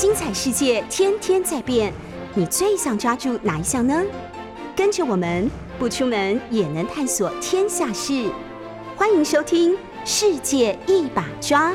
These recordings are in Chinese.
精彩世界天天在变，你最想抓住哪一项呢？跟着我们不出门也能探索天下事，欢迎收听《世界一把抓》。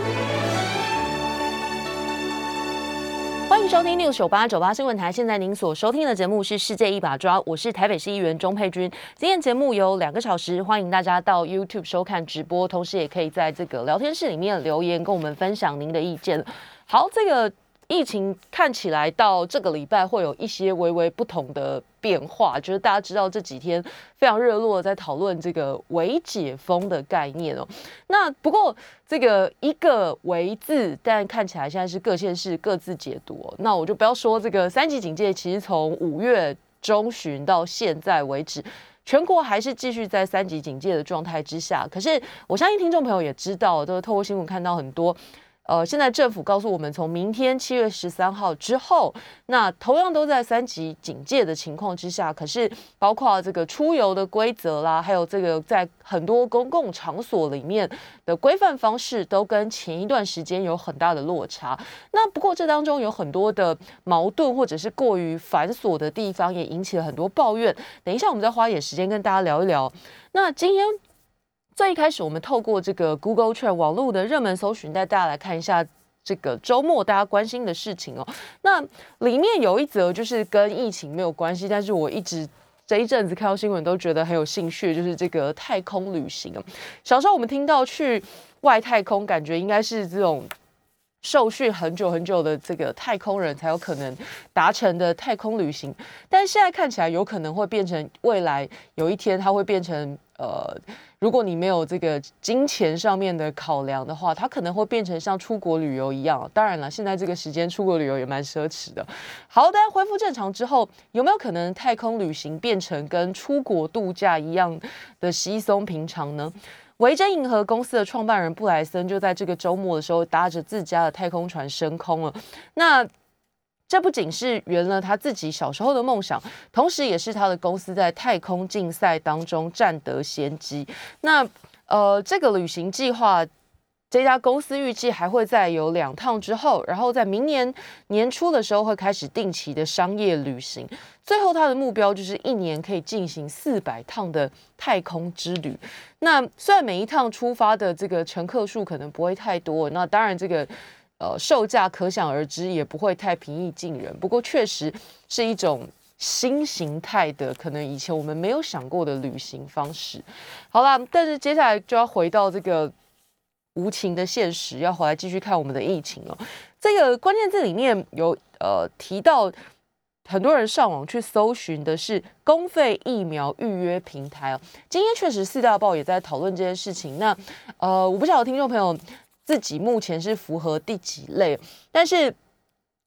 欢迎收听六九八九八新闻台。现在您所收听的节目是《世界一把抓》，我是台北市议员钟佩君。今天节目有两个小时，欢迎大家到 YouTube 收看直播，同时也可以在这个聊天室里面留言，跟我们分享您的意见。好，这个。疫情看起来到这个礼拜会有一些微微不同的变化，就是大家知道这几天非常热络在讨论这个“微解封”的概念哦。那不过这个一个“微”字，但看起来现在是各县市各自解读。哦那我就不要说这个三级警戒，其实从五月中旬到现在为止，全国还是继续在三级警戒的状态之下。可是我相信听众朋友也知道，都透过新闻看到很多。呃，现在政府告诉我们，从明天七月十三号之后，那同样都在三级警戒的情况之下，可是包括这个出游的规则啦，还有这个在很多公共场所里面的规范方式，都跟前一段时间有很大的落差。那不过这当中有很多的矛盾，或者是过于繁琐的地方，也引起了很多抱怨。等一下，我们再花点时间跟大家聊一聊。那今天。最一开始，我们透过这个 Google Trend 网络的热门搜寻，带大家来看一下这个周末大家关心的事情哦。那里面有一则就是跟疫情没有关系，但是我一直这一阵子看到新闻都觉得很有兴趣，就是这个太空旅行小时候我们听到去外太空，感觉应该是这种受训很久很久的这个太空人才有可能达成的太空旅行，但现在看起来有可能会变成未来有一天它会变成呃。如果你没有这个金钱上面的考量的话，它可能会变成像出国旅游一样。当然了，现在这个时间出国旅游也蛮奢侈的。好的，恢复正常之后，有没有可能太空旅行变成跟出国度假一样的稀松平常呢？维珍银河公司的创办人布莱森就在这个周末的时候，搭着自家的太空船升空了。那这不仅是圆了他自己小时候的梦想，同时也是他的公司在太空竞赛当中占得先机。那呃，这个旅行计划，这家公司预计还会再有两趟之后，然后在明年年初的时候会开始定期的商业旅行。最后，他的目标就是一年可以进行四百趟的太空之旅。那虽然每一趟出发的这个乘客数可能不会太多，那当然这个。呃，售价可想而知，也不会太平易近人。不过，确实是一种新形态的，可能以前我们没有想过的旅行方式。好啦，但是接下来就要回到这个无情的现实，要回来继续看我们的疫情了。这个关键字里面有呃提到，很多人上网去搜寻的是公费疫苗预约平台哦。今天确实四大报也在讨论这件事情。那呃，我不晓得听众朋友。自己目前是符合第几类？但是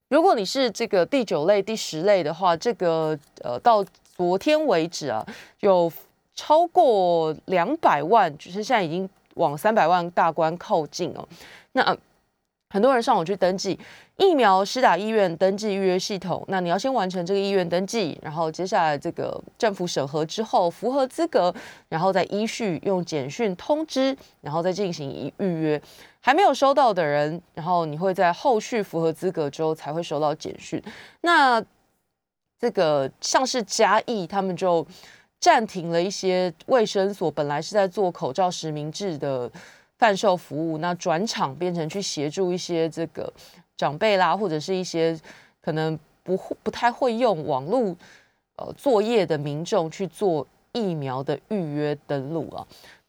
如果你是这个第九类、第十类的话，这个呃，到昨天为止啊，有超过两百万，就是现在已经往三百万大关靠近哦。那很多人上网去登记疫苗施打医院登记预约系统，那你要先完成这个医院登记，然后接下来这个政府审核之后符合资格，然后再依序用简讯通知，然后再进行预预约。还没有收到的人，然后你会在后续符合资格之后才会收到简讯。那这个像是嘉义，他们就暂停了一些卫生所本来是在做口罩实名制的贩售服务，那转场变成去协助一些这个长辈啦，或者是一些可能不不太会用网络呃作业的民众去做疫苗的预约登录啊。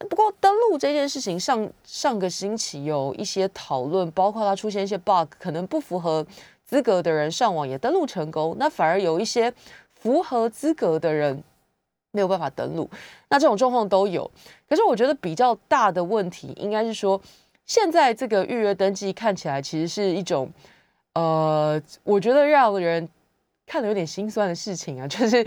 不过登录这件事情，上上个星期有一些讨论，包括它出现一些 bug，可能不符合资格的人上网也登录成功，那反而有一些符合资格的人没有办法登录，那这种状况都有。可是我觉得比较大的问题，应该是说现在这个预约登记看起来其实是一种，呃，我觉得让人看了有点心酸的事情啊，就是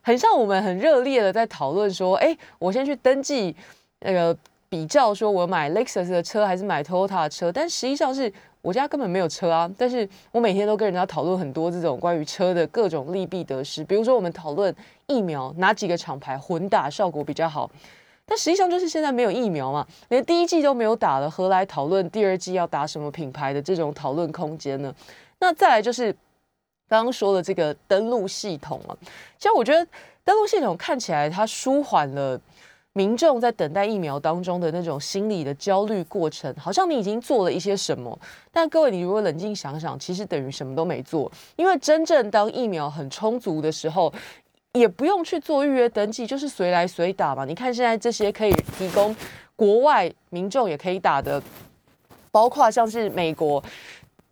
很像我们很热烈的在讨论说，哎，我先去登记。那个比较说，我买 Lexus 的车还是买 Toyota 的车，但实际上是我家根本没有车啊。但是我每天都跟人家讨论很多这种关于车的各种利弊得失。比如说，我们讨论疫苗哪几个厂牌混打效果比较好，但实际上就是现在没有疫苗嘛，连第一季都没有打了，何来讨论第二季要打什么品牌的这种讨论空间呢？那再来就是刚刚说的这个登录系统啊，其实我觉得登录系统看起来它舒缓了。民众在等待疫苗当中的那种心理的焦虑过程，好像你已经做了一些什么，但各位，你如果冷静想想，其实等于什么都没做，因为真正当疫苗很充足的时候，也不用去做预约登记，就是随来随打嘛。你看现在这些可以提供国外民众也可以打的，包括像是美国。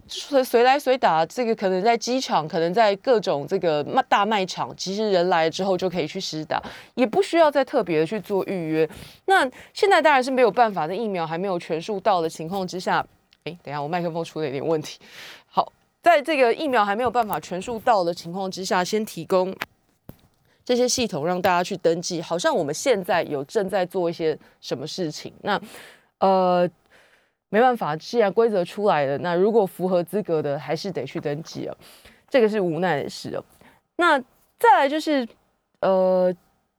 随随来随打，这个可能在机场，可能在各种这个大卖场，其实人来了之后就可以去施打，也不需要再特别的去做预约。那现在当然是没有办法，在疫苗还没有全数到的情况之下，哎，等下我麦克风出了一点问题。好，在这个疫苗还没有办法全数到的情况之下，先提供这些系统让大家去登记，好像我们现在有正在做一些什么事情。那呃。没办法，既然规则出来了，那如果符合资格的，还是得去登记哦。这个是无奈的事哦。那再来就是，呃，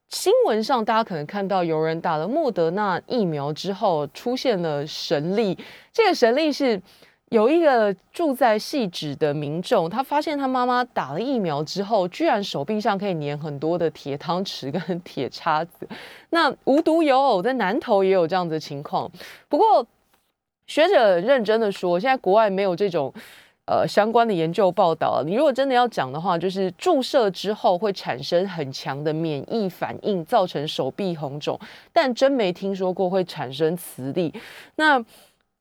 新闻上大家可能看到有人打了莫德纳疫苗之后出现了神力。这个神力是有一个住在细致的民众，他发现他妈妈打了疫苗之后，居然手臂上可以粘很多的铁汤匙跟 铁叉子。那无独有偶，在南投也有这样的情况。不过。学者认真的说，现在国外没有这种呃相关的研究报道。你如果真的要讲的话，就是注射之后会产生很强的免疫反应，造成手臂红肿，但真没听说过会产生磁力。那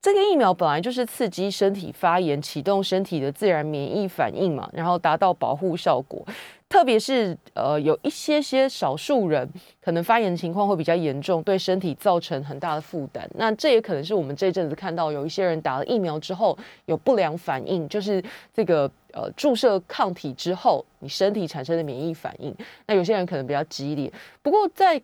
这个疫苗本来就是刺激身体发炎，启动身体的自然免疫反应嘛，然后达到保护效果。特别是呃，有一些些少数人可能发炎情况会比较严重，对身体造成很大的负担。那这也可能是我们这阵子看到有一些人打了疫苗之后有不良反应，就是这个呃注射抗体之后，你身体产生的免疫反应。那有些人可能比较激烈。不过在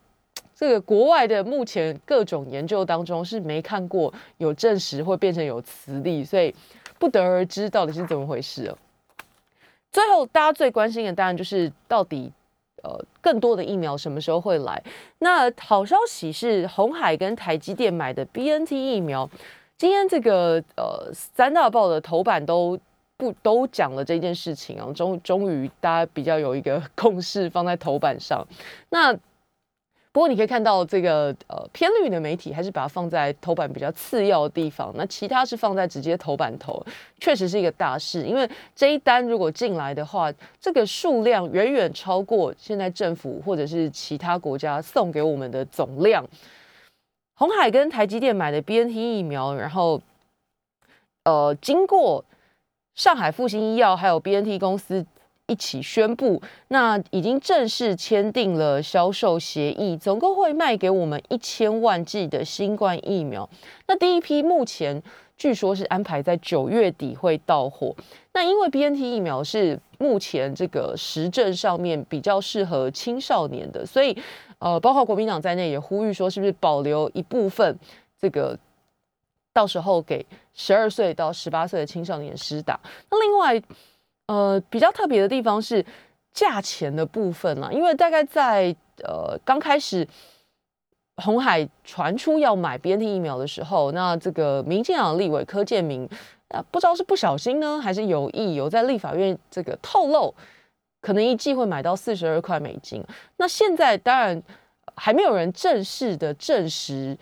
这个国外的目前各种研究当中是没看过有证实会变成有磁力，所以不得而知到底是怎么回事哦。最后，大家最关心的当然就是到底，呃，更多的疫苗什么时候会来？那好消息是，红海跟台积电买的 B N T 疫苗，今天这个呃三大报的头版都不都讲了这件事情啊，终终于大家比较有一个共识放在头版上。那不过你可以看到，这个呃偏绿的媒体还是把它放在头版比较次要的地方，那其他是放在直接头版头，确实是一个大事。因为这一单如果进来的话，这个数量远远超过现在政府或者是其他国家送给我们的总量。红海跟台积电买的 B N T 疫苗，然后呃经过上海复兴医药还有 B N T 公司。一起宣布，那已经正式签订了销售协议，总共会卖给我们一千万剂的新冠疫苗。那第一批目前据说是安排在九月底会到货。那因为 B N T 疫苗是目前这个实证上面比较适合青少年的，所以呃，包括国民党在内也呼吁说，是不是保留一部分这个，到时候给十二岁到十八岁的青少年施打。那另外。呃，比较特别的地方是价钱的部分啦，因为大概在呃刚开始红海传出要买 B N T 疫苗的时候，那这个民进党立委柯建明，不知道是不小心呢，还是有意有在立法院这个透露，可能一季会买到四十二块美金。那现在当然还没有人正式的证实。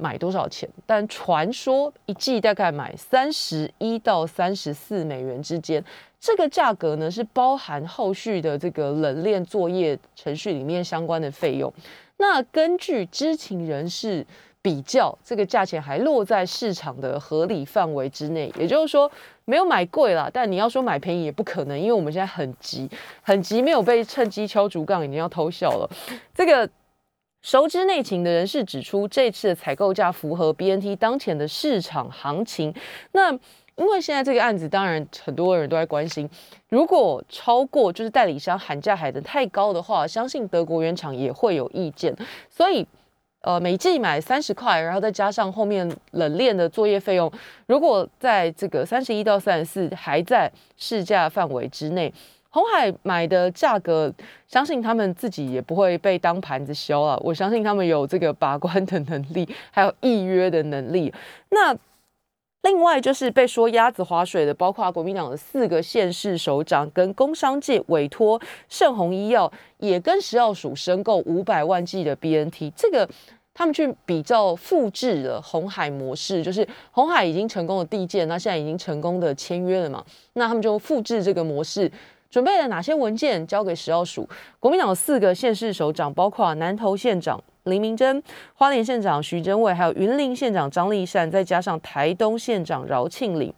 买多少钱？但传说一季大概买三十一到三十四美元之间，这个价格呢是包含后续的这个冷链作业程序里面相关的费用。那根据知情人士比较，这个价钱还落在市场的合理范围之内，也就是说没有买贵啦。但你要说买便宜也不可能，因为我们现在很急，很急，没有被趁机敲竹杠，已经要偷笑了。这个。熟知内情的人士指出，这次的采购价符合 BNT 当前的市场行情。那因为现在这个案子，当然很多人都在关心，如果超过就是代理商喊价喊得太高的话，相信德国原厂也会有意见。所以，呃，每季买三十块，然后再加上后面冷链的作业费用，如果在这个三十一到三十四还在市价范围之内。红海买的价格，相信他们自己也不会被当盘子销了。我相信他们有这个把关的能力，还有预约的能力。那另外就是被说鸭子划水的，包括国民党的四个县市首长跟工商界委托盛虹医药，也跟食药署申购五百万剂的 BNT。这个他们去比较复制了红海模式，就是红海已经成功的递件，那现在已经成功的签约了嘛？那他们就复制这个模式，准备了哪些文件交给食药署？国民党四个县市首长，包括南投县长。林明珍、花莲县长徐真伟，还有云林县长张立善，再加上台东县长饶庆林，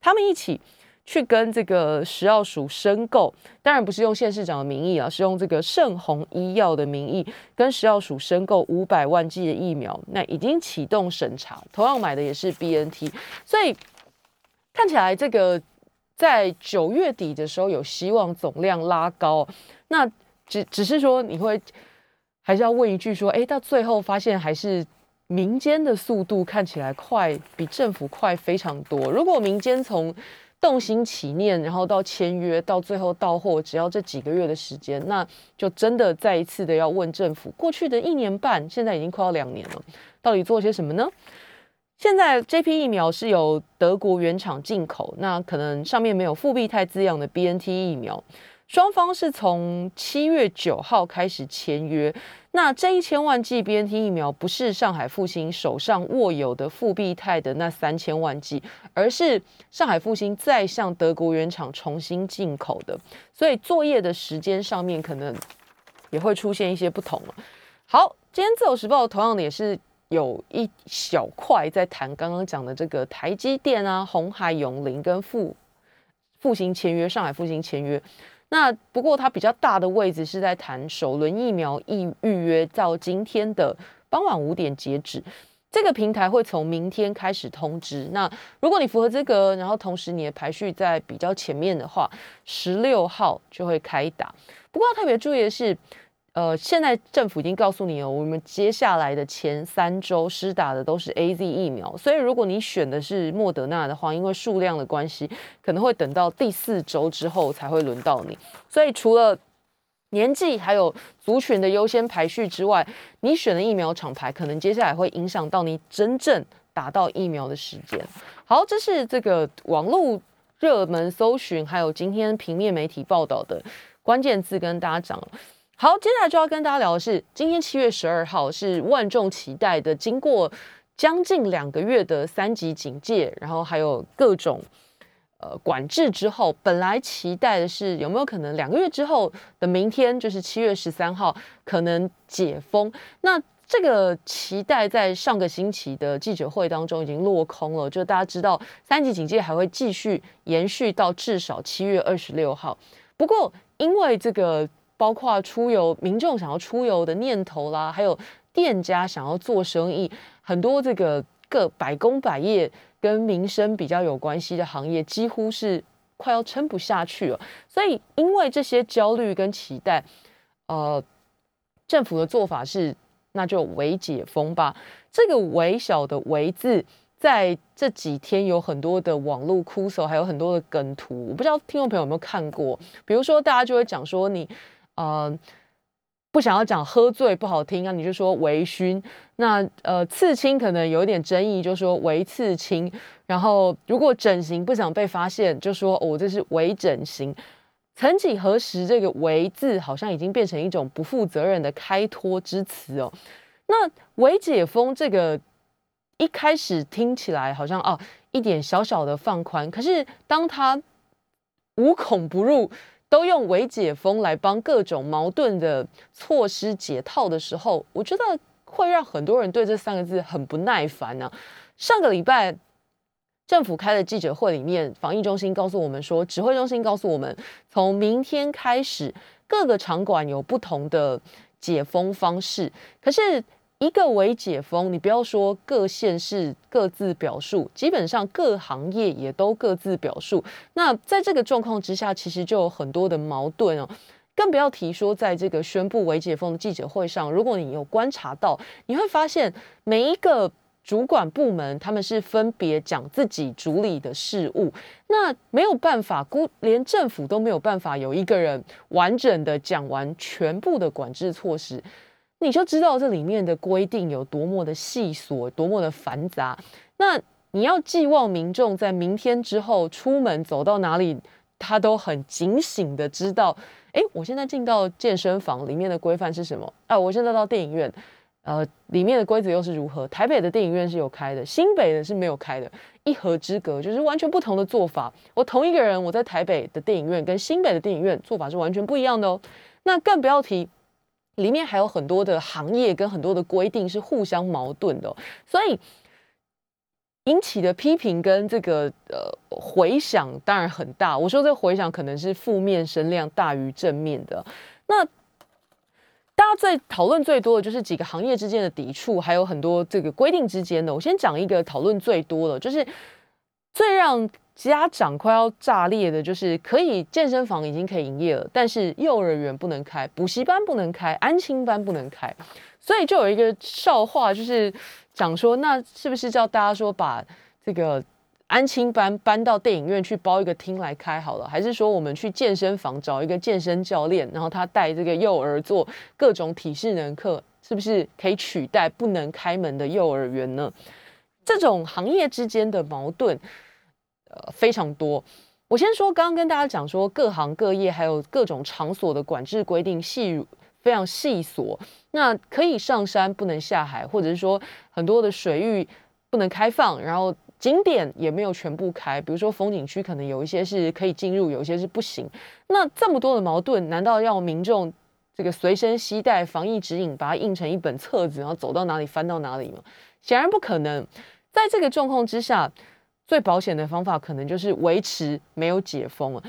他们一起去跟这个食药署申购，当然不是用县市长的名义啊，是用这个盛虹医药的名义跟食药署申购五百万剂的疫苗，那已经启动审查，同样买的也是 B N T，所以看起来这个在九月底的时候有希望总量拉高，那只只是说你会。还是要问一句说，哎，到最后发现还是民间的速度看起来快，比政府快非常多。如果民间从动心起念，然后到签约，到最后到货，只要这几个月的时间，那就真的再一次的要问政府，过去的一年半，现在已经快要两年了，到底做些什么呢？现在这批疫苗是由德国原厂进口，那可能上面没有复必泰字样的 B N T 疫苗。双方是从七月九号开始签约，那这一千万剂 BNT 疫苗不是上海复兴手上握有的复必泰的那三千万剂，而是上海复兴再向德国原厂重新进口的，所以作业的时间上面可能也会出现一些不同。好，今天自由时报同样的也是有一小块在谈刚刚讲的这个台积电啊、红海永林跟复复兴签约，上海复兴签约。那不过它比较大的位置是在谈首轮疫苗预预约，到今天的傍晚五点截止，这个平台会从明天开始通知。那如果你符合资格，然后同时你的排序在比较前面的话，十六号就会开打。不过要特别注意的是。呃，现在政府已经告诉你了，我们接下来的前三周施打的都是 A Z 疫苗，所以如果你选的是莫德纳的话，因为数量的关系，可能会等到第四周之后才会轮到你。所以除了年纪还有族群的优先排序之外，你选的疫苗厂牌可能接下来会影响到你真正打到疫苗的时间。好，这是这个网络热门搜寻，还有今天平面媒体报道的关键字，跟大家讲。好，接下来就要跟大家聊的是，今天七月十二号是万众期待的，经过将近两个月的三级警戒，然后还有各种呃管制之后，本来期待的是有没有可能两个月之后的明天，就是七月十三号可能解封。那这个期待在上个星期的记者会当中已经落空了，就大家知道三级警戒还会继续延续到至少七月二十六号。不过因为这个。包括出游，民众想要出游的念头啦，还有店家想要做生意，很多这个各百工百业跟民生比较有关系的行业，几乎是快要撑不下去了。所以，因为这些焦虑跟期待，呃，政府的做法是，那就微解封吧。这个微小的“微”字，在这几天有很多的网络哭手，还有很多的梗图，我不知道听众朋友有没有看过。比如说，大家就会讲说你。呃，不想要讲喝醉不好听啊，你就说微醺。那呃，刺青可能有点争议，就说微刺青。然后如果整形不想被发现，就说哦，这是微整形。曾几何时，这个“微”字好像已经变成一种不负责任的开脱之词哦。那微解封这个一开始听起来好像啊，一点小小的放宽，可是当它无孔不入。都用“微解封”来帮各种矛盾的措施解套的时候，我觉得会让很多人对这三个字很不耐烦呢。上个礼拜政府开的记者会里面，防疫中心告诉我们说，指挥中心告诉我们，从明天开始各个场馆有不同的解封方式，可是。一个为解封，你不要说各县市各自表述，基本上各行业也都各自表述。那在这个状况之下，其实就有很多的矛盾哦。更不要提说，在这个宣布为解封的记者会上，如果你有观察到，你会发现每一个主管部门他们是分别讲自己主理的事务，那没有办法，估连政府都没有办法有一个人完整的讲完全部的管制措施。你就知道这里面的规定有多么的细琐，多么的繁杂。那你要寄望民众在明天之后出门走到哪里，他都很警醒的知道，哎，我现在进到健身房里面的规范是什么？啊，我现在到电影院。呃，里面的规则又是如何？台北的电影院是有开的，新北的是没有开的，一河之隔，就是完全不同的做法。我同一个人，我在台北的电影院跟新北的电影院做法是完全不一样的哦。那更不要提，里面还有很多的行业跟很多的规定是互相矛盾的，所以引起的批评跟这个呃回响当然很大。我说这个回响可能是负面声量大于正面的。那大家在讨论最多的就是几个行业之间的抵触，还有很多这个规定之间的。我先讲一个讨论最多的，就是最让家长快要炸裂的，就是可以健身房已经可以营业了，但是幼儿园不能开，补习班不能开，安亲班不能开。所以就有一个笑话，就是讲说，那是不是叫大家说把这个。安亲班搬到电影院去包一个厅来开好了，还是说我们去健身房找一个健身教练，然后他带这个幼儿做各种体适能课，是不是可以取代不能开门的幼儿园呢？这种行业之间的矛盾，呃非常多。我先说，刚刚跟大家讲说，各行各业还有各种场所的管制规定细非常细琐，那可以上山不能下海，或者是说很多的水域不能开放，然后。景点也没有全部开，比如说风景区可能有一些是可以进入，有一些是不行。那这么多的矛盾，难道要民众这个随身携带防疫指引，把它印成一本册子，然后走到哪里翻到哪里吗？显然不可能。在这个状况之下，最保险的方法可能就是维持没有解封了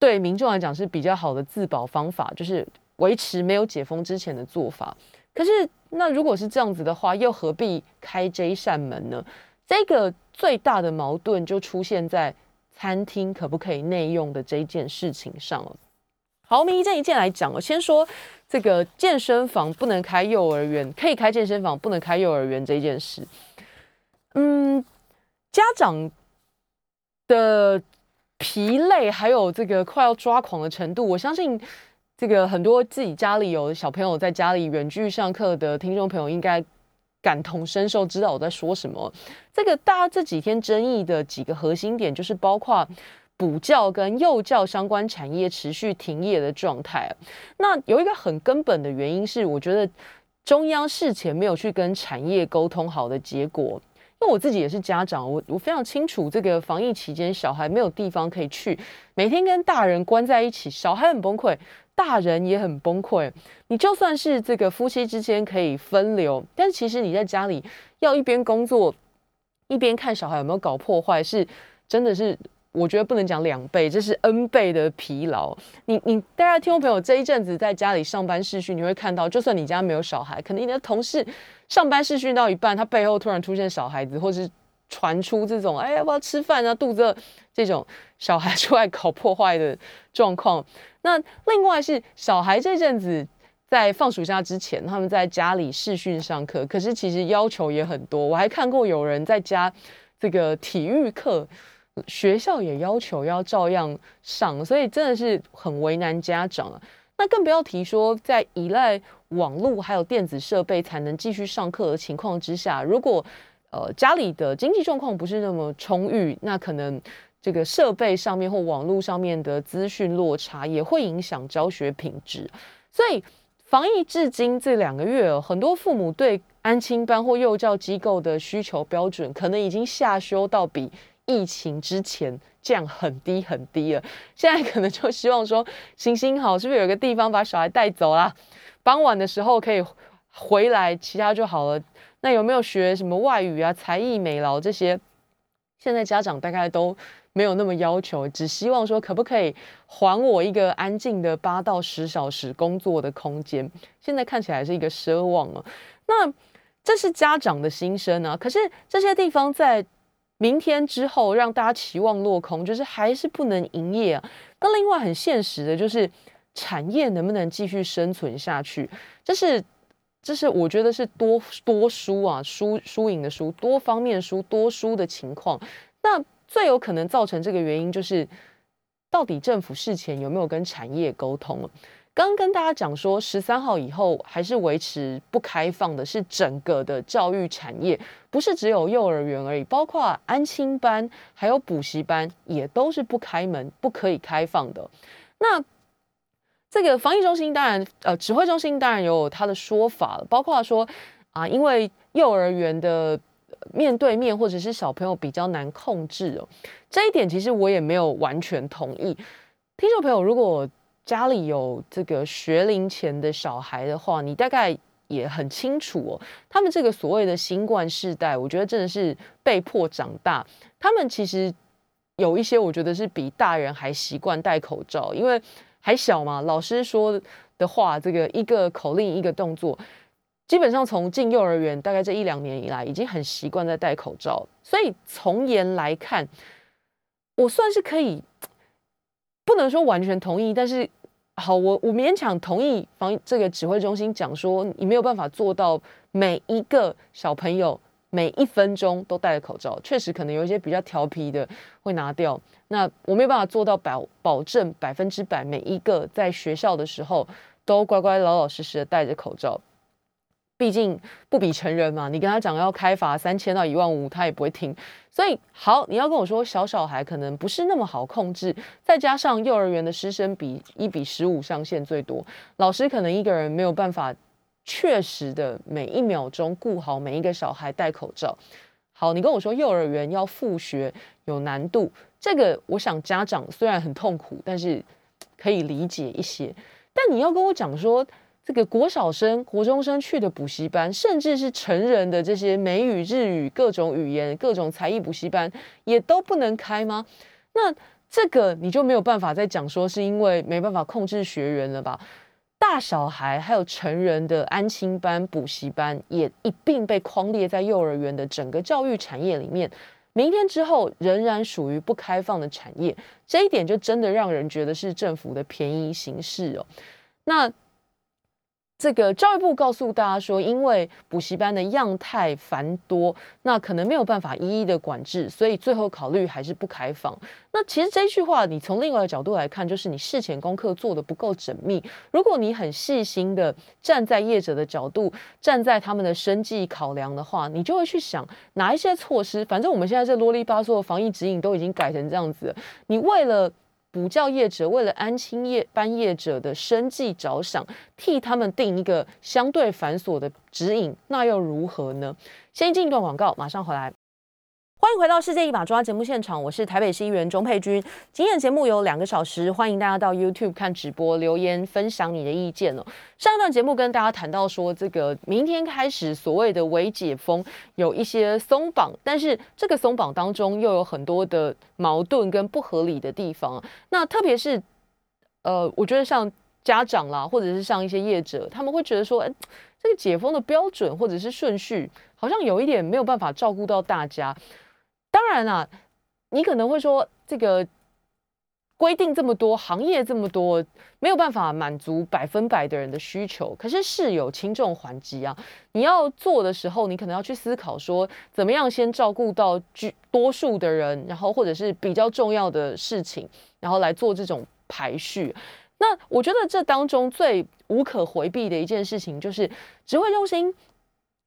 对民众来讲是比较好的自保方法，就是维持没有解封之前的做法。可是那如果是这样子的话，又何必开这一扇门呢？这个。最大的矛盾就出现在餐厅可不可以内用的这件事情上了。好，我们一件一件来讲哦。先说这个健身房不能开幼儿园，可以开健身房不能开幼儿园这件事。嗯，家长的疲累还有这个快要抓狂的程度，我相信这个很多自己家里有小朋友在家里远距上课的听众朋友应该。感同身受，知道我在说什么。这个大家这几天争议的几个核心点，就是包括补教跟幼教相关产业持续停业的状态。那有一个很根本的原因是，我觉得中央事前没有去跟产业沟通好的结果。那我自己也是家长，我我非常清楚，这个防疫期间小孩没有地方可以去，每天跟大人关在一起，小孩很崩溃。大人也很崩溃。你就算是这个夫妻之间可以分流，但其实你在家里要一边工作一边看小孩有没有搞破坏，是真的是我觉得不能讲两倍，这是 N 倍的疲劳。你你大家听众朋友这一阵子在家里上班试训，你会看到，就算你家没有小孩，可能你的同事上班试训到一半，他背后突然出现小孩子，或是传出这种哎要不要吃饭啊，肚子饿这种小孩出来搞破坏的状况。那另外是小孩这阵子在放暑假之前，他们在家里视讯上课，可是其实要求也很多。我还看过有人在家这个体育课，学校也要求要照样上，所以真的是很为难家长了。那更不要提说在依赖网络还有电子设备才能继续上课的情况之下，如果呃家里的经济状况不是那么充裕，那可能。这个设备上面或网络上面的资讯落差也会影响教学品质，所以防疫至今这两个月，很多父母对安亲班或幼教机构的需求标准，可能已经下修到比疫情之前降很低很低了。现在可能就希望说，行行好，是不是有个地方把小孩带走啦？傍晚的时候可以回来，其他就好了。那有没有学什么外语啊、才艺、美劳这些？现在家长大概都。没有那么要求，只希望说可不可以还我一个安静的八到十小时工作的空间。现在看起来是一个奢望了。那这是家长的心声啊。可是这些地方在明天之后让大家期望落空，就是还是不能营业啊。那另外很现实的就是产业能不能继续生存下去？这是这是我觉得是多多输啊，输输赢的输，多方面输多输的情况。那最有可能造成这个原因就是，到底政府事前有没有跟产业沟通？刚跟大家讲说，十三号以后还是维持不开放的，是整个的教育产业，不是只有幼儿园而已，包括安亲班还有补习班也都是不开门、不可以开放的。那这个防疫中心当然，呃，指挥中心当然有他的说法了，包括说啊，因为幼儿园的面对面或者是小朋友比较难控制哦，这一点其实我也没有完全同意。听众朋友，如果家里有这个学龄前的小孩的话，你大概也很清楚哦。他们这个所谓的新冠世代，我觉得真的是被迫长大。他们其实有一些，我觉得是比大人还习惯戴口罩，因为还小嘛。老师说的话，这个一个口令一个动作，基本上从进幼儿园大概这一两年以来，已经很习惯在戴口罩。所以从严来看，我算是可以。不能说完全同意，但是好，我我勉强同意防这个指挥中心讲说，你没有办法做到每一个小朋友每一分钟都戴着口罩，确实可能有一些比较调皮的会拿掉。那我没有办法做到保保证百分之百每一个在学校的时候都乖乖老老实实的戴着口罩。毕竟不比成人嘛，你跟他讲要开罚三千到一万五，他也不会听。所以好，你要跟我说小小孩可能不是那么好控制，再加上幼儿园的师生比一比十五上限最多，老师可能一个人没有办法确实的每一秒钟顾好每一个小孩戴口罩。好，你跟我说幼儿园要复学有难度，这个我想家长虽然很痛苦，但是可以理解一些。但你要跟我讲说。这个国小生、国中生去的补习班，甚至是成人的这些美语、日语、各种语言、各种才艺补习班，也都不能开吗？那这个你就没有办法再讲说是因为没办法控制学员了吧？大小孩还有成人的安亲班、补习班，也一并被框列在幼儿园的整个教育产业里面。明天之后仍然属于不开放的产业，这一点就真的让人觉得是政府的便宜行事哦。那。这个教育部告诉大家说，因为补习班的样态繁多，那可能没有办法一一的管制，所以最后考虑还是不开放。那其实这句话，你从另外一个角度来看，就是你事前功课做的不够缜密。如果你很细心的站在业者的角度，站在他们的生计考量的话，你就会去想哪一些措施。反正我们现在这啰里吧嗦的防疫指引都已经改成这样子，你为了。补教业者为了安亲业班业者的生计着想，替他们定一个相对繁琐的指引，那又如何呢？先进一段广告，马上回来。欢迎回到《世界一把抓》节目现场，我是台北市议员钟佩君。今天的节目有两个小时，欢迎大家到 YouTube 看直播，留言分享你的意见哦。上一段节目跟大家谈到说，这个明天开始所谓的微解封有一些松绑，但是这个松绑当中又有很多的矛盾跟不合理的地方。那特别是呃，我觉得像家长啦，或者是像一些业者，他们会觉得说，哎，这个解封的标准或者是顺序，好像有一点没有办法照顾到大家。当然啦，你可能会说这个规定这么多，行业这么多，没有办法满足百分百的人的需求。可是事有轻重缓急啊，你要做的时候，你可能要去思考说，怎么样先照顾到居多数的人，然后或者是比较重要的事情，然后来做这种排序。那我觉得这当中最无可回避的一件事情，就是指挥中心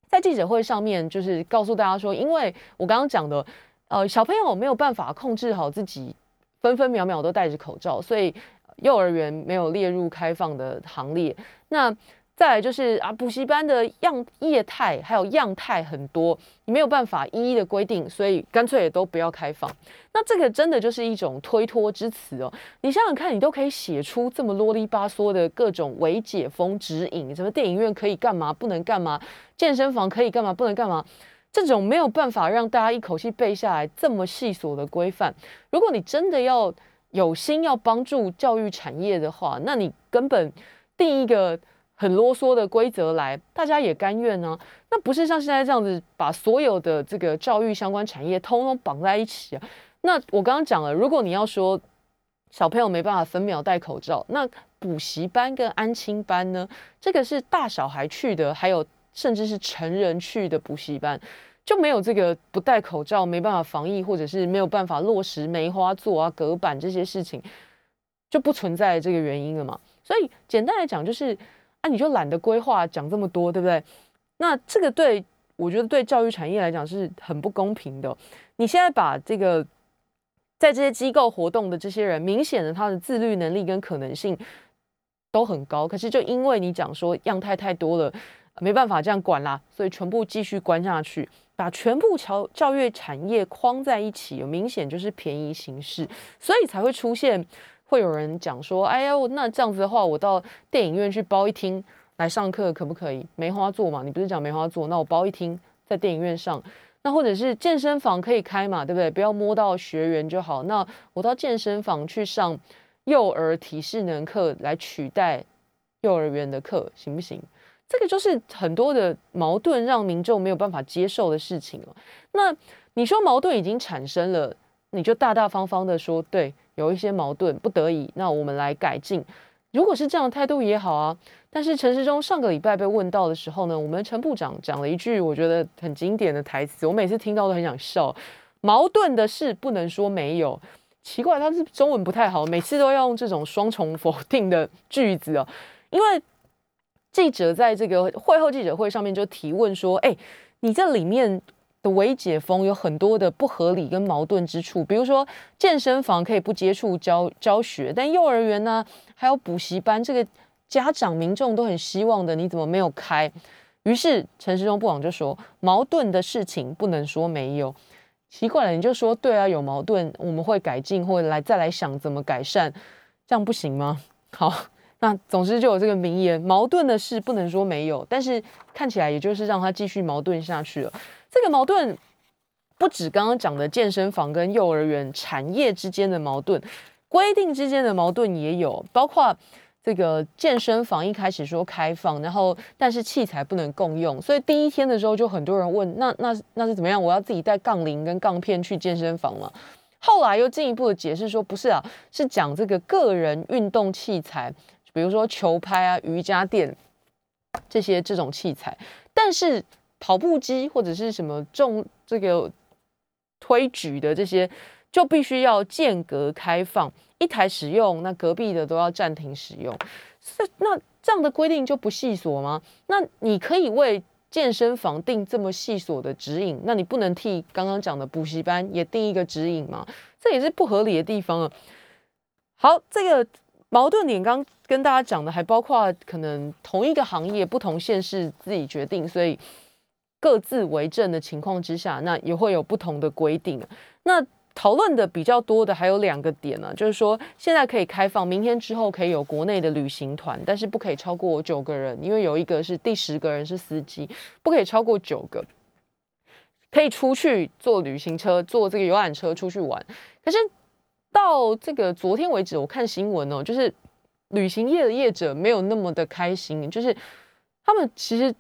在记者会上面就是告诉大家说，因为我刚刚讲的。呃，小朋友没有办法控制好自己，分分秒秒都戴着口罩，所以幼儿园没有列入开放的行列。那再来就是啊，补习班的样业态还有样态很多，你没有办法一一的规定，所以干脆也都不要开放。那这个真的就是一种推脱之词哦。你想想看，你都可以写出这么啰里吧嗦的各种伪解封指引，什么电影院可以干嘛，不能干嘛，健身房可以干嘛，不能干嘛。这种没有办法让大家一口气背下来这么细琐的规范，如果你真的要有心要帮助教育产业的话，那你根本定一个很啰嗦的规则来，大家也甘愿呢？那不是像现在这样子把所有的这个教育相关产业通通绑在一起啊？那我刚刚讲了，如果你要说小朋友没办法分秒戴口罩，那补习班跟安亲班呢？这个是大小孩去的，还有。甚至是成人去的补习班，就没有这个不戴口罩没办法防疫，或者是没有办法落实梅花座啊、隔板这些事情，就不存在这个原因了嘛。所以简单来讲，就是啊，你就懒得规划，讲这么多，对不对？那这个对我觉得对教育产业来讲是很不公平的。你现在把这个在这些机构活动的这些人，明显的他的自律能力跟可能性都很高，可是就因为你讲说样态太多了，没办法这样管啦，所以全部继续关下去，把全部教教育产业框在一起，有明显就是便宜行事，所以才会出现会有人讲说，哎呀，那这样子的话，我到电影院去包一厅来上课可不可以？梅花座嘛，你不是讲梅花座，那我包一厅在电影院上。那或者是健身房可以开嘛，对不对？不要摸到学员就好。那我到健身房去上幼儿体适能课来取代幼儿园的课，行不行？这个就是很多的矛盾，让民众没有办法接受的事情了。那你说矛盾已经产生了，你就大大方方的说，对，有一些矛盾不得已，那我们来改进。如果是这样的态度也好啊。但是陈时中上个礼拜被问到的时候呢，我们陈部长讲了一句我觉得很经典的台词，我每次听到都很想笑。矛盾的事不能说没有，奇怪他是中文不太好，每次都要用这种双重否定的句子哦。因为记者在这个会后记者会上面就提问说：“哎，你这里面的微解封有很多的不合理跟矛盾之处，比如说健身房可以不接触教教学，但幼儿园呢还有补习班这个。”家长、民众都很希望的，你怎么没有开？于是陈时中不往就说：“矛盾的事情不能说没有，奇怪了，你就说对啊，有矛盾，我们会改进，或来再来想怎么改善，这样不行吗？”好，那总之就有这个名言：矛盾的事不能说没有，但是看起来也就是让他继续矛盾下去了。这个矛盾不止刚刚讲的健身房跟幼儿园产业之间的矛盾，规定之间的矛盾也有，包括。这个健身房一开始说开放，然后但是器材不能共用，所以第一天的时候就很多人问，那那那是怎么样？我要自己带杠铃跟杠片去健身房吗？后来又进一步的解释说，不是啊，是讲这个个人运动器材，比如说球拍啊、瑜伽垫这些这种器材，但是跑步机或者是什么重这个推举的这些。就必须要间隔开放，一台使用，那隔壁的都要暂停使用。是那这样的规定就不细琐吗？那你可以为健身房定这么细琐的指引，那你不能替刚刚讲的补习班也定一个指引吗？这也是不合理的地方啊。好，这个矛盾点刚跟大家讲的，还包括可能同一个行业不同县市自己决定，所以各自为政的情况之下，那也会有不同的规定那讨论的比较多的还有两个点呢，就是说现在可以开放，明天之后可以有国内的旅行团，但是不可以超过九个人，因为有一个是第十个人是司机，不可以超过九个，可以出去坐旅行车、坐这个游览车出去玩。可是到这个昨天为止，我看新闻哦，就是旅行业的业者没有那么的开心，就是他们其实。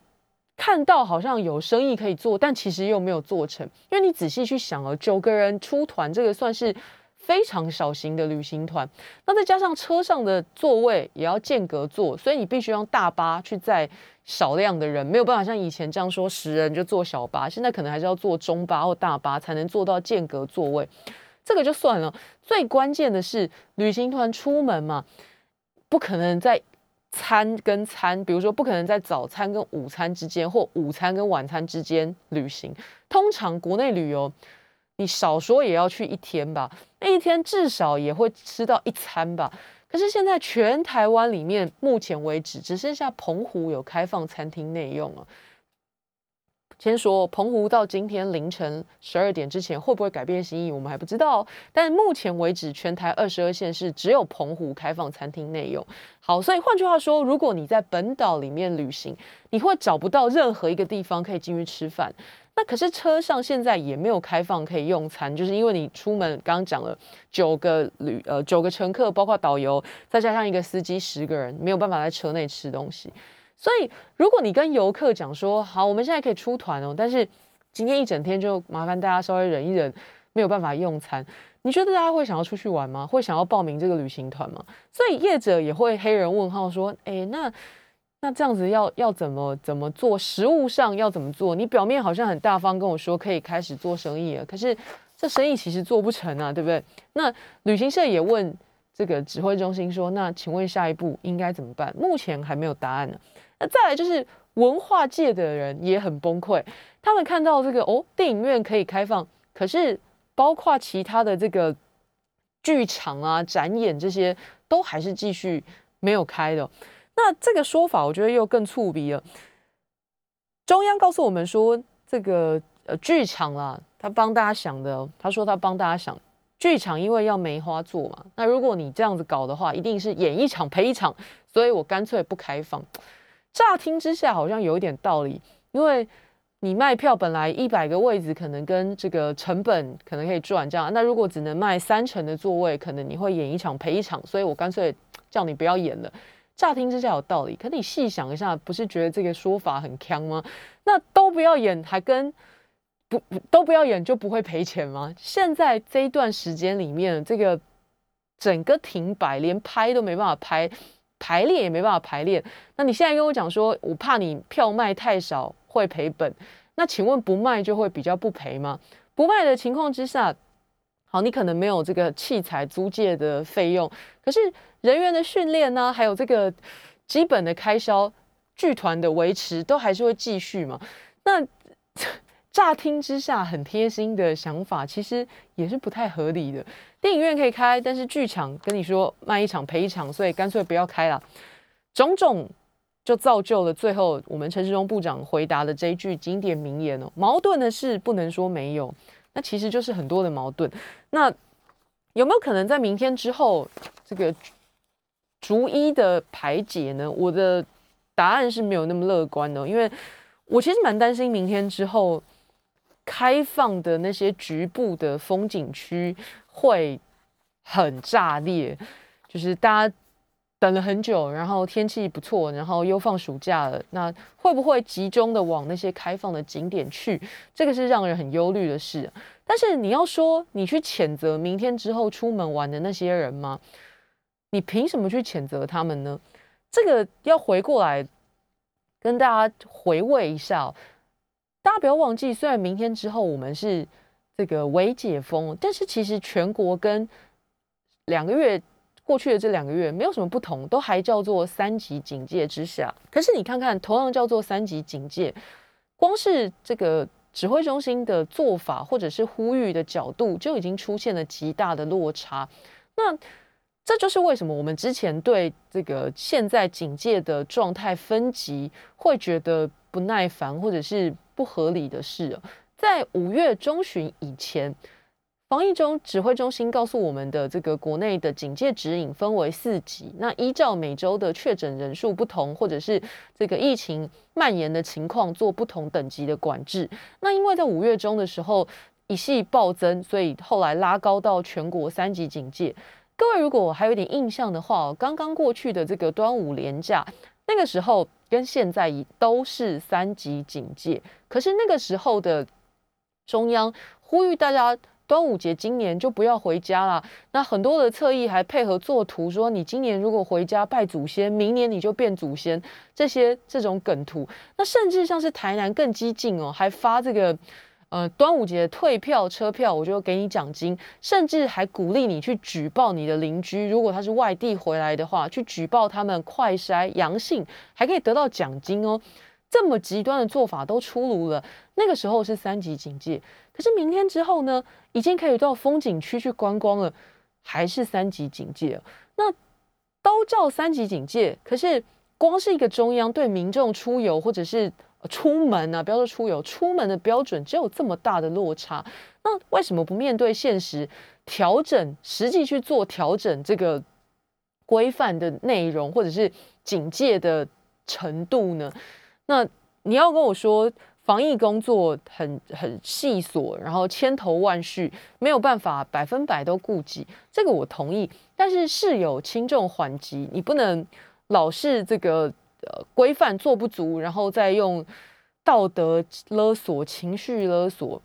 看到好像有生意可以做，但其实又没有做成。因为你仔细去想哦，九个人出团，这个算是非常小型的旅行团。那再加上车上的座位也要间隔坐，所以你必须用大巴去载少量的人，没有办法像以前这样说十人就坐小巴。现在可能还是要坐中巴或大巴才能做到间隔座位。这个就算了，最关键的是旅行团出门嘛，不可能在。餐跟餐，比如说不可能在早餐跟午餐之间，或午餐跟晚餐之间旅行。通常国内旅游，你少说也要去一天吧，那一天至少也会吃到一餐吧。可是现在全台湾里面，目前为止只剩下澎湖有开放餐厅内用了。先说澎湖到今天凌晨十二点之前会不会改变心意，我们还不知道。但目前为止，全台二十二县市只有澎湖开放餐厅内用。好，所以换句话说，如果你在本岛里面旅行，你会找不到任何一个地方可以进去吃饭。那可是车上现在也没有开放可以用餐，就是因为你出门刚刚讲了九个旅呃九个乘客，包括导游，再加上一个司机，十个人没有办法在车内吃东西。所以，如果你跟游客讲说好，我们现在可以出团哦，但是今天一整天就麻烦大家稍微忍一忍，没有办法用餐，你觉得大家会想要出去玩吗？会想要报名这个旅行团吗？所以业者也会黑人问号说，哎，那那这样子要要怎么怎么做？实物上要怎么做？你表面好像很大方跟我说可以开始做生意了，可是这生意其实做不成啊，对不对？那旅行社也问这个指挥中心说，那请问下一步应该怎么办？目前还没有答案呢。那再来就是文化界的人也很崩溃，他们看到这个哦，电影院可以开放，可是包括其他的这个剧场啊、展演这些都还是继续没有开的。那这个说法，我觉得又更触鼻了。中央告诉我们说，这个呃剧场啦，他帮大家想的，他说他帮大家想。剧场因为要梅花座嘛，那如果你这样子搞的话，一定是演一场赔一场，所以我干脆不开放。乍听之下好像有一点道理，因为你卖票本来一百个位置，可能跟这个成本可能可以赚这样，那如果只能卖三成的座位，可能你会演一场赔一场，所以我干脆叫你不要演了。乍听之下有道理，可你细想一下，不是觉得这个说法很坑吗？那都不要演，还跟？不都不要演就不会赔钱吗？现在这一段时间里面，这个整个停摆，连拍都没办法拍，排练也没办法排练。那你现在跟我讲说，我怕你票卖太少会赔本，那请问不卖就会比较不赔吗？不卖的情况之下，好，你可能没有这个器材租借的费用，可是人员的训练呢，还有这个基本的开销，剧团的维持都还是会继续嘛？那。乍听之下很贴心的想法，其实也是不太合理的。电影院可以开，但是剧场跟你说卖一场赔一场，所以干脆不要开了。种种就造就了最后我们陈世忠部长回答的这一句经典名言哦：矛盾的事不能说没有，那其实就是很多的矛盾。那有没有可能在明天之后这个逐一的排解呢？我的答案是没有那么乐观的，因为我其实蛮担心明天之后。开放的那些局部的风景区会很炸裂，就是大家等了很久，然后天气不错，然后又放暑假了，那会不会集中的往那些开放的景点去？这个是让人很忧虑的事。但是你要说你去谴责明天之后出门玩的那些人吗？你凭什么去谴责他们呢？这个要回过来跟大家回味一下。大家不要忘记，虽然明天之后我们是这个微解封，但是其实全国跟两个月过去的这两个月没有什么不同，都还叫做三级警戒之下。可是你看看，同样叫做三级警戒，光是这个指挥中心的做法或者是呼吁的角度，就已经出现了极大的落差。那这就是为什么我们之前对这个现在警戒的状态分级会觉得不耐烦，或者是。不合理的事，在五月中旬以前，防疫中指挥中心告诉我们的这个国内的警戒指引分为四级。那依照每周的确诊人数不同，或者是这个疫情蔓延的情况，做不同等级的管制。那因为在五月中的时候一系暴增，所以后来拉高到全国三级警戒。各位如果还有点印象的话，刚刚过去的这个端午连假，那个时候。跟现在都是三级警戒，可是那个时候的中央呼吁大家端午节今年就不要回家了。那很多的侧翼还配合作图说，你今年如果回家拜祖先，明年你就变祖先。这些这种梗图，那甚至像是台南更激进哦，还发这个。呃，端午节退票车票，我就给你奖金，甚至还鼓励你去举报你的邻居，如果他是外地回来的话，去举报他们快筛阳性，还可以得到奖金哦。这么极端的做法都出炉了，那个时候是三级警戒，可是明天之后呢，已经可以到风景区去观光了，还是三级警戒。那都叫三级警戒，可是光是一个中央对民众出游或者是。出门啊，不要说出游，出门的标准只有这么大的落差，那为什么不面对现实，调整实际去做调整这个规范的内容，或者是警戒的程度呢？那你要跟我说防疫工作很很细琐，然后千头万绪，没有办法百分百都顾及，这个我同意。但是事有轻重缓急，你不能老是这个。呃，规范做不足，然后再用道德勒索、情绪勒索。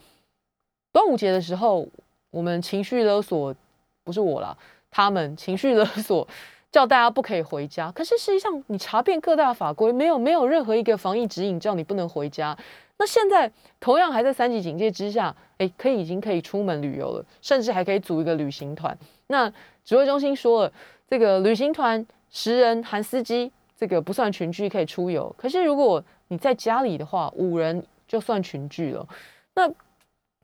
端午节的时候，我们情绪勒索不是我啦，他们情绪勒索，叫大家不可以回家。可是实际上，你查遍各大法规，没有没有任何一个防疫指引叫你不能回家。那现在同样还在三级警戒之下，哎，可以已经可以出门旅游了，甚至还可以组一个旅行团。那指挥中心说了，这个旅行团十人含司机，这个不算群聚，可以出游。可是如果你在家里的话，五人就算群聚了。那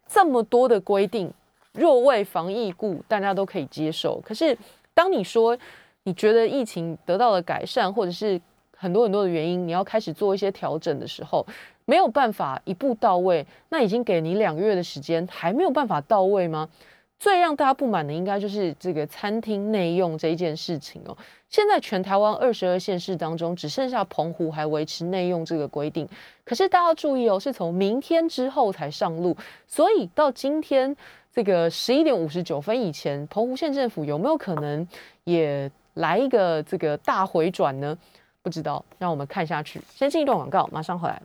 这么多的规定，若为防疫故，大家都可以接受。可是当你说你觉得疫情得到了改善，或者是很多很多的原因，你要开始做一些调整的时候，没有办法一步到位。那已经给你两个月的时间，还没有办法到位吗？最让大家不满的，应该就是这个餐厅内用这一件事情哦。现在全台湾二十二县市当中，只剩下澎湖还维持内用这个规定。可是大家注意哦，是从明天之后才上路，所以到今天这个十一点五十九分以前，澎湖县政府有没有可能也来一个这个大回转呢？不知道，让我们看下去。先进一段广告，马上回来。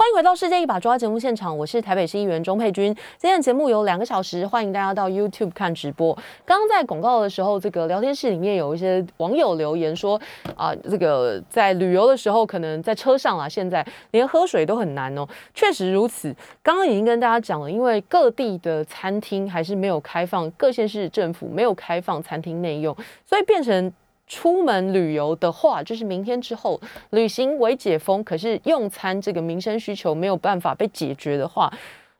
欢迎回到《世界一把抓》节目现场，我是台北市议员钟佩君。今天的节目有两个小时，欢迎大家到 YouTube 看直播。刚刚在广告的时候，这个聊天室里面有一些网友留言说，啊，这个在旅游的时候，可能在车上啊，现在连喝水都很难哦。确实如此，刚刚已经跟大家讲了，因为各地的餐厅还是没有开放，各县市政府没有开放餐厅内用，所以变成。出门旅游的话，就是明天之后旅行为解封，可是用餐这个民生需求没有办法被解决的话，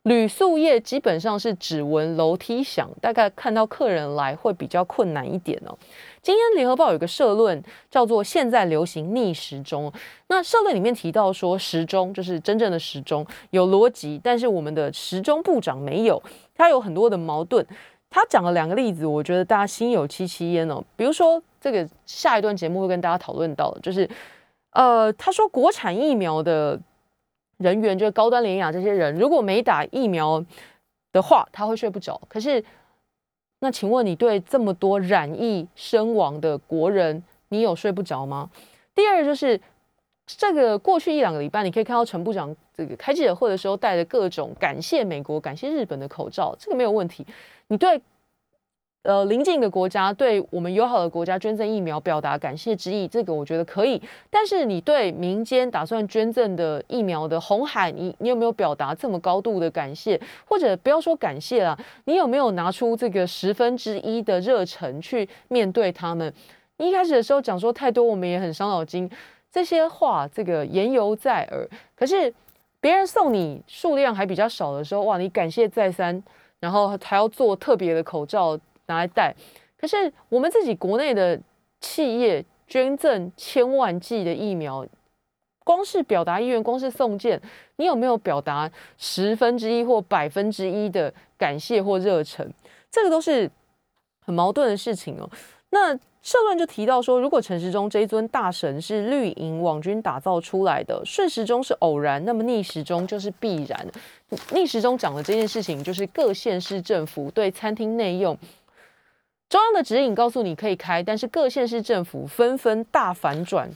旅宿业基本上是只闻楼梯响，大概看到客人来会比较困难一点哦。今天联合报有个社论叫做“现在流行逆时钟”，那社论里面提到说时钟就是真正的时钟有逻辑，但是我们的时钟部长没有，他有很多的矛盾。他讲了两个例子，我觉得大家心有戚戚焉哦。比如说，这个下一段节目会跟大家讨论到，就是，呃，他说国产疫苗的人员，就是高端联雅这些人，如果没打疫苗的话，他会睡不着。可是，那请问你对这么多染疫身亡的国人，你有睡不着吗？第二就是，这个过去一两个礼拜，你可以看到陈部长这个开记者会的时候，戴着各种感谢美国、感谢日本的口罩，这个没有问题。你对呃邻近的国家，对我们友好的国家捐赠疫苗表达感谢之意，这个我觉得可以。但是你对民间打算捐赠的疫苗的红海，你你有没有表达这么高度的感谢？或者不要说感谢了，你有没有拿出这个十分之一的热忱去面对他们？一开始的时候讲说太多，我们也很伤脑筋。这些话这个言犹在耳，可是别人送你数量还比较少的时候，哇，你感谢再三。然后还要做特别的口罩拿来戴，可是我们自己国内的企业捐赠千万剂的疫苗，光是表达意愿，光是送件，你有没有表达十分之一或百分之一的感谢或热忱？这个都是很矛盾的事情哦。那社论就提到说，如果陈时中这一尊大神是绿营网军打造出来的，顺时钟是偶然，那么逆时钟就是必然。逆时钟讲的这件事情，就是各县市政府对餐厅内用，中央的指引告诉你可以开，但是各县市政府纷纷大反转。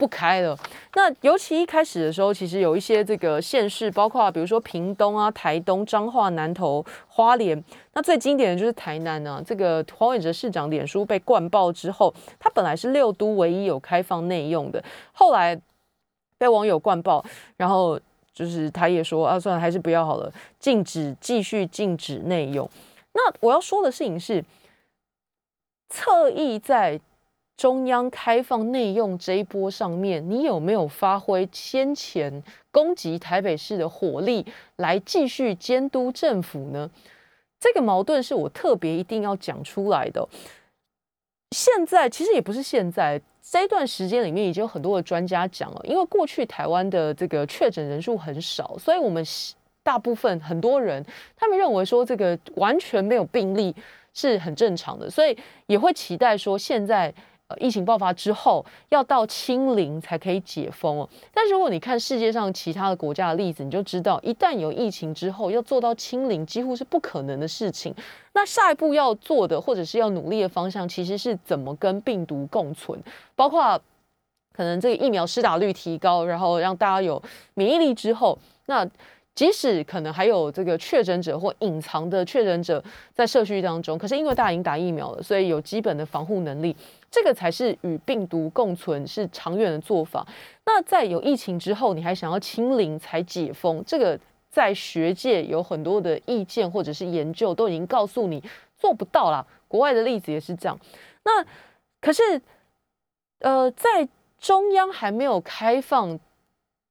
不开了。那尤其一开始的时候，其实有一些这个县市，包括比如说屏东啊、台东、彰化、南投、花莲。那最经典的就是台南呢。这个黄伟哲市长脸书被灌爆之后，他本来是六都唯一有开放内用的，后来被网友灌爆，然后就是他也说啊，算了，还是不要好了，禁止继续禁止内用。那我要说的事情是，侧翼在。中央开放内用这一波上面，你有没有发挥先前攻击台北市的火力来继续监督政府呢？这个矛盾是我特别一定要讲出来的。现在其实也不是现在这一段时间里面，已经有很多的专家讲了，因为过去台湾的这个确诊人数很少，所以我们大部分很多人他们认为说这个完全没有病例是很正常的，所以也会期待说现在。疫情爆发之后，要到清零才可以解封哦。但如果你看世界上其他的国家的例子，你就知道，一旦有疫情之后，要做到清零几乎是不可能的事情。那下一步要做的，或者是要努力的方向，其实是怎么跟病毒共存，包括可能这个疫苗施打率提高，然后让大家有免疫力之后，那即使可能还有这个确诊者或隐藏的确诊者在社区当中，可是因为大家已经打疫苗了，所以有基本的防护能力，这个才是与病毒共存是长远的做法。那在有疫情之后，你还想要清零才解封，这个在学界有很多的意见或者是研究都已经告诉你做不到啦。国外的例子也是这样。那可是，呃，在中央还没有开放。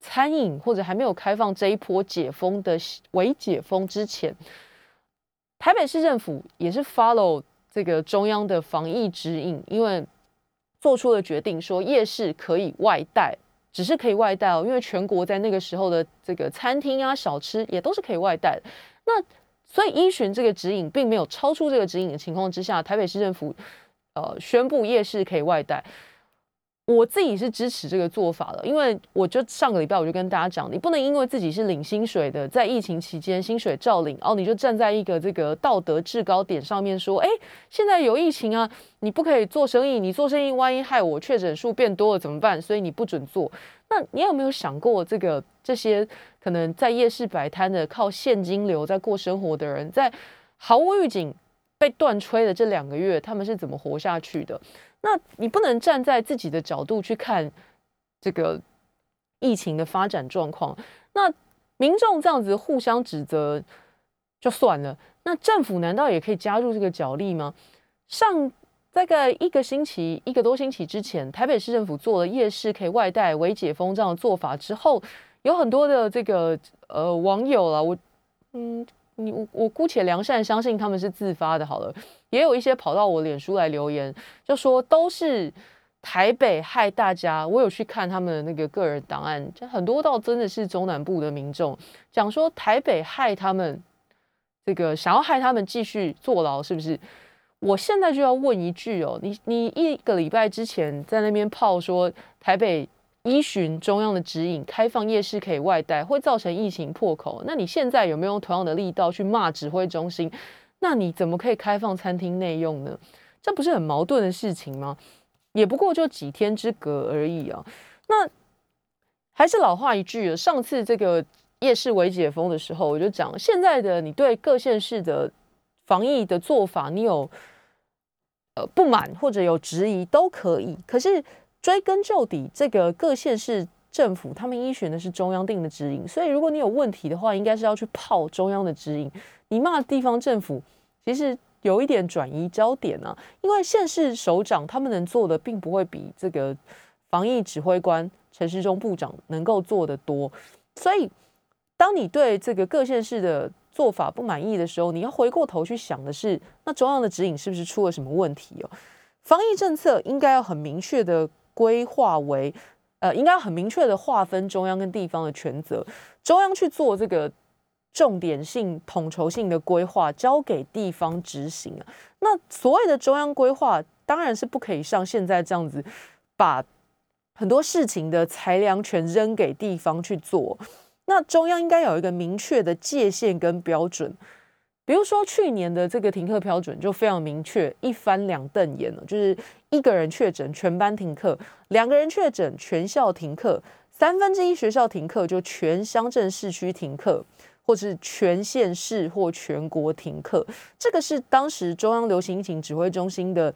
餐饮或者还没有开放这一波解封的微解封之前，台北市政府也是 follow 这个中央的防疫指引，因为做出了决定说夜市可以外带，只是可以外带哦，因为全国在那个时候的这个餐厅啊、小吃也都是可以外带。那所以依循这个指引，并没有超出这个指引的情况之下，台北市政府呃宣布夜市可以外带。我自己是支持这个做法的，因为我就上个礼拜我就跟大家讲，你不能因为自己是领薪水的，在疫情期间薪水照领哦，你就站在一个这个道德制高点上面说，哎，现在有疫情啊，你不可以做生意，你做生意万一害我确诊数变多了怎么办？所以你不准做。那你有没有想过，这个这些可能在夜市摆摊的、靠现金流在过生活的人，在毫无预警被断吹的这两个月，他们是怎么活下去的？那你不能站在自己的角度去看这个疫情的发展状况。那民众这样子互相指责就算了，那政府难道也可以加入这个角力吗？上大概一个星期、一个多星期之前，台北市政府做了夜市可以外带、微解封这样的做法之后，有很多的这个呃网友了，我嗯。你我我姑且良善相信他们是自发的，好了，也有一些跑到我脸书来留言，就说都是台北害大家。我有去看他们的那个个人档案，就很多到真的是中南部的民众讲说台北害他们，这个想要害他们继续坐牢，是不是？我现在就要问一句哦，你你一个礼拜之前在那边泡说台北。依循中央的指引，开放夜市可以外带，会造成疫情破口。那你现在有没有同样的力道去骂指挥中心？那你怎么可以开放餐厅内用呢？这不是很矛盾的事情吗？也不过就几天之隔而已啊。那还是老话一句上次这个夜市未解封的时候，我就讲，现在的你对各县市的防疫的做法，你有呃不满或者有质疑都可以。可是。追根究底，这个各县市政府他们依循的是中央定的指引，所以如果你有问题的话，应该是要去泡中央的指引。你骂地方政府，其实有一点转移焦点啊，因为县市首长他们能做的，并不会比这个防疫指挥官陈时中部长能够做的多。所以，当你对这个各县市的做法不满意的时候，你要回过头去想的是，那中央的指引是不是出了什么问题哦？防疫政策应该要很明确的。规划为，呃，应该很明确的划分中央跟地方的权责，中央去做这个重点性、统筹性的规划，交给地方执行啊。那所谓的中央规划，当然是不可以像现在这样子，把很多事情的裁量权扔给地方去做。那中央应该有一个明确的界限跟标准。比如说去年的这个停课标准就非常明确，一翻两瞪眼了，就是一个人确诊全班停课，两个人确诊全校停课，三分之一学校停课就全乡镇市区停课，或是全县市或全国停课，这个是当时中央流行疫情指挥中心的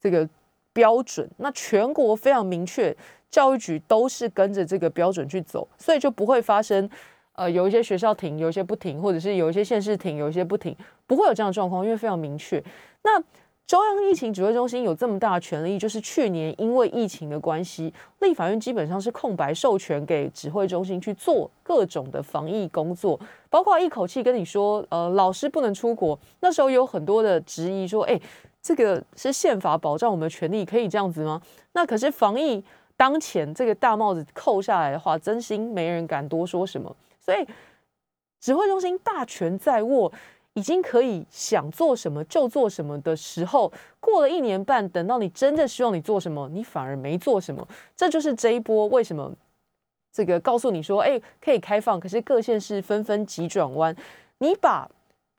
这个标准。那全国非常明确，教育局都是跟着这个标准去走，所以就不会发生。呃，有一些学校停，有一些不停，或者是有一些县市停，有一些不停，不会有这样的状况，因为非常明确。那中央疫情指挥中心有这么大的权力，就是去年因为疫情的关系，立法院基本上是空白授权给指挥中心去做各种的防疫工作，包括一口气跟你说，呃，老师不能出国。那时候有很多的质疑说，哎，这个是宪法保障我们的权利，可以这样子吗？那可是防疫当前这个大帽子扣下来的话，真心没人敢多说什么。所以，指挥中心大权在握，已经可以想做什么就做什么的时候，过了一年半，等到你真的希望你做什么，你反而没做什么。这就是这一波为什么这个告诉你说，哎，可以开放，可是各县市纷纷急转弯，你把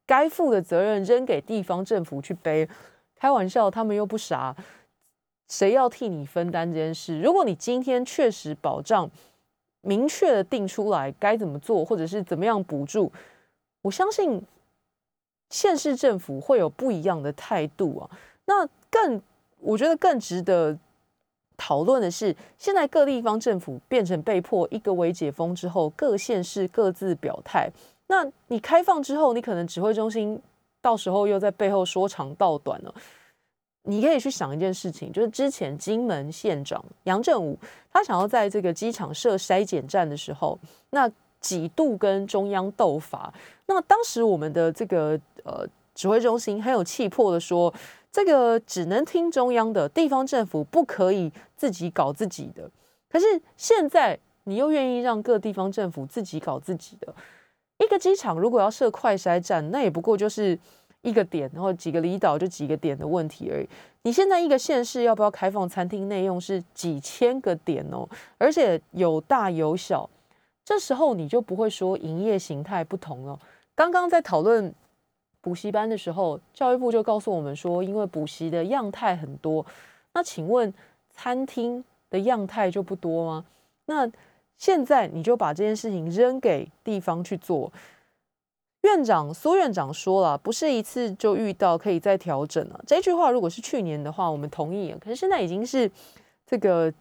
该负的责任扔给地方政府去背，开玩笑，他们又不傻，谁要替你分担这件事？如果你今天确实保障。明确的定出来该怎么做，或者是怎么样补助，我相信县市政府会有不一样的态度啊。那更我觉得更值得讨论的是，现在各地方政府变成被迫一个为解封之后，各县市各自表态。那你开放之后，你可能指挥中心到时候又在背后说长道短了。你可以去想一件事情，就是之前金门县长杨振武，他想要在这个机场设筛检站的时候，那几度跟中央斗法。那当时我们的这个呃指挥中心很有气魄的说，这个只能听中央的，地方政府不可以自己搞自己的。可是现在你又愿意让各地方政府自己搞自己的，一个机场如果要设快筛站，那也不过就是。一个点，然后几个离岛就几个点的问题而已。你现在一个县市要不要开放餐厅内用是几千个点哦，而且有大有小，这时候你就不会说营业形态不同了。刚刚在讨论补习班的时候，教育部就告诉我们说，因为补习的样态很多，那请问餐厅的样态就不多吗？那现在你就把这件事情扔给地方去做。院长苏院长说了，不是一次就遇到，可以再调整了。这句话如果是去年的话，我们同意。可是现在已经是这个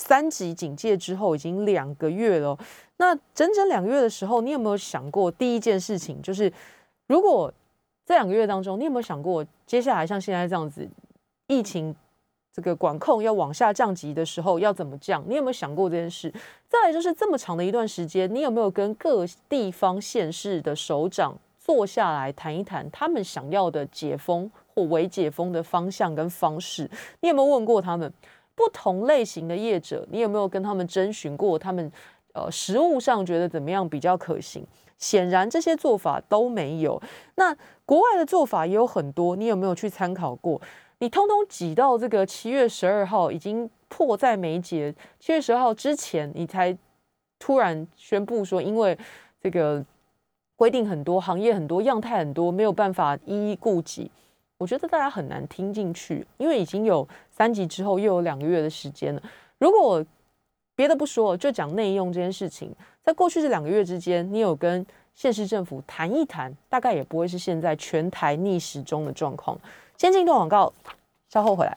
三级警戒之后，已经两个月了。那整整两个月的时候，你有没有想过第一件事情，就是如果这两个月当中，你有没有想过接下来像现在这样子疫情？这个管控要往下降级的时候要怎么降？你有没有想过这件事？再来就是这么长的一段时间，你有没有跟各地方县市的首长坐下来谈一谈他们想要的解封或微解封的方向跟方式？你有没有问过他们不同类型的业者？你有没有跟他们征询过他们呃实物上觉得怎么样比较可行？显然这些做法都没有。那国外的做法也有很多，你有没有去参考过？你通通挤到这个七月十二号，已经迫在眉睫。七月十二号之前，你才突然宣布说，因为这个规定很多，行业很多，样态很多，没有办法一一顾及。我觉得大家很难听进去，因为已经有三集之后又有两个月的时间了。如果别的不说，就讲内用这件事情，在过去这两个月之间，你有跟县市政府谈一谈，大概也不会是现在全台逆时钟的状况。先进一段广告，稍后回来。